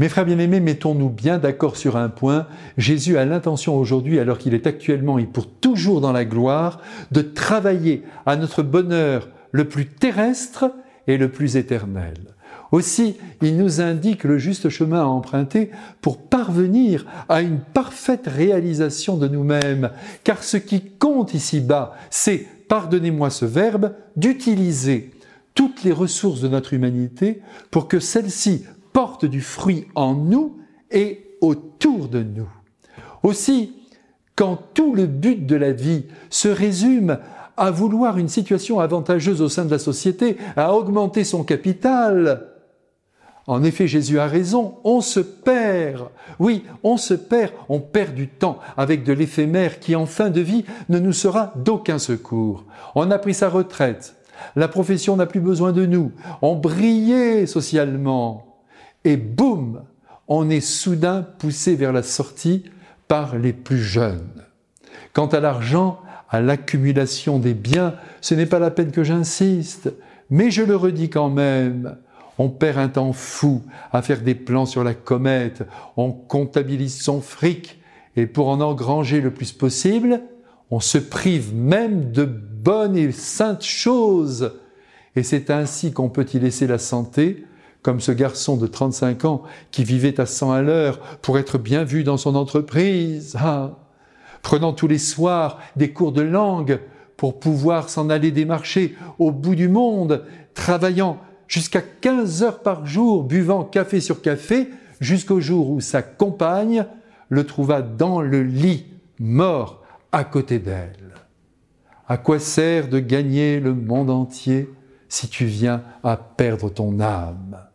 Mes frères bien-aimés, mettons-nous bien d'accord sur un point. Jésus a l'intention aujourd'hui, alors qu'il est actuellement et pour toujours dans la gloire, de travailler à notre bonheur le plus terrestre et le plus éternel. Aussi, il nous indique le juste chemin à emprunter pour parvenir à une parfaite réalisation de nous-mêmes, car ce qui compte ici-bas, c'est, pardonnez-moi ce verbe, d'utiliser toutes les ressources de notre humanité pour que celle-ci porte du fruit en nous et autour de nous. Aussi, quand tout le but de la vie se résume à vouloir une situation avantageuse au sein de la société, à augmenter son capital, en effet, Jésus a raison, on se perd. Oui, on se perd, on perd du temps avec de l'éphémère qui en fin de vie ne nous sera d'aucun secours. On a pris sa retraite, la profession n'a plus besoin de nous, on brillait socialement, et boum, on est soudain poussé vers la sortie par les plus jeunes. Quant à l'argent, à l'accumulation des biens, ce n'est pas la peine que j'insiste, mais je le redis quand même, on perd un temps fou à faire des plans sur la comète, on comptabilise son fric, et pour en engranger le plus possible, on se prive même de bonnes et saintes choses. Et c'est ainsi qu'on peut y laisser la santé, comme ce garçon de 35 ans qui vivait à 100 à l'heure pour être bien vu dans son entreprise, ah, prenant tous les soirs des cours de langue pour pouvoir s'en aller démarcher au bout du monde, travaillant jusqu'à 15 heures par jour, buvant café sur café, jusqu'au jour où sa compagne le trouva dans le lit, mort à côté d'elle. À quoi sert de gagner le monde entier si tu viens à perdre ton âme?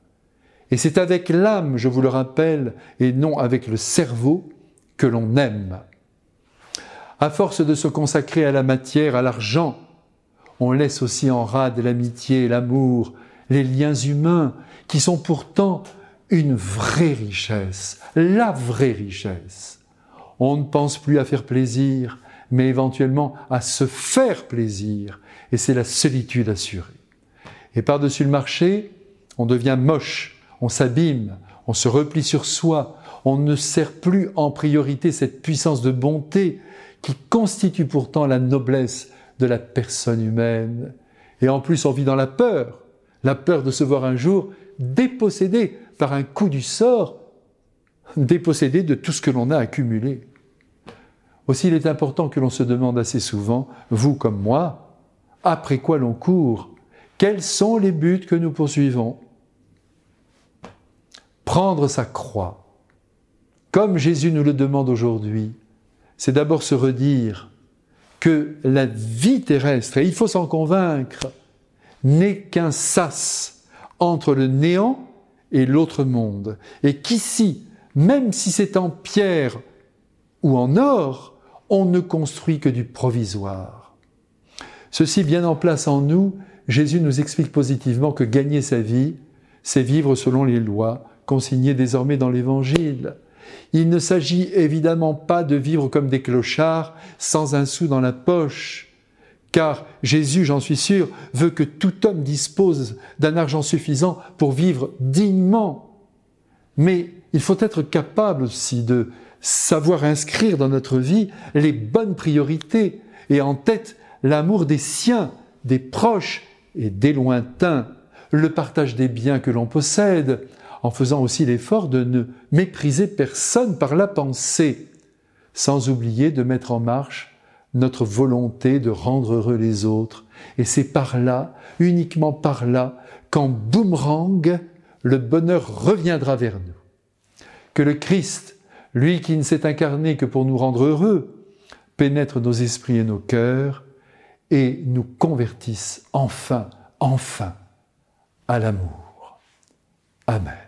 Et c'est avec l'âme, je vous le rappelle, et non avec le cerveau, que l'on aime. À force de se consacrer à la matière, à l'argent, on laisse aussi en rade l'amitié, l'amour, les liens humains, qui sont pourtant une vraie richesse, la vraie richesse. On ne pense plus à faire plaisir, mais éventuellement à se faire plaisir, et c'est la solitude assurée. Et par-dessus le marché, on devient moche, on s'abîme, on se replie sur soi, on ne sert plus en priorité cette puissance de bonté qui constitue pourtant la noblesse de la personne humaine. Et en plus, on vit dans la peur, la peur de se voir un jour dépossédé par un coup du sort, dépossédé de tout ce que l'on a accumulé. Aussi, il est important que l'on se demande assez souvent, vous comme moi, après quoi l'on court? Quels sont les buts que nous poursuivons? Prendre sa croix, comme Jésus nous le demande aujourd'hui, c'est d'abord se redire que la vie terrestre, et il faut s'en convaincre, n'est qu'un sas entre le néant et l'autre monde, et qu'ici, même si c'est en pierre ou en or, on ne construit que du provisoire. Ceci bien en place en nous, Jésus nous explique positivement que gagner sa vie, c'est vivre selon les lois consigné désormais dans l'Évangile. Il ne s'agit évidemment pas de vivre comme des clochards sans un sou dans la poche, car Jésus, j'en suis sûr, veut que tout homme dispose d'un argent suffisant pour vivre dignement. Mais il faut être capable aussi de savoir inscrire dans notre vie les bonnes priorités et en tête l'amour des siens, des proches et des lointains, le partage des biens que l'on possède, en faisant aussi l'effort de ne mépriser personne par la pensée, sans oublier de mettre en marche notre volonté de rendre heureux les autres. Et c'est par là, uniquement par là, qu'en boomerang, le bonheur reviendra vers nous. Que le Christ, lui qui ne s'est incarné que pour nous rendre heureux, pénètre nos esprits et nos cœurs et nous convertisse enfin, enfin à l'amour. Amen.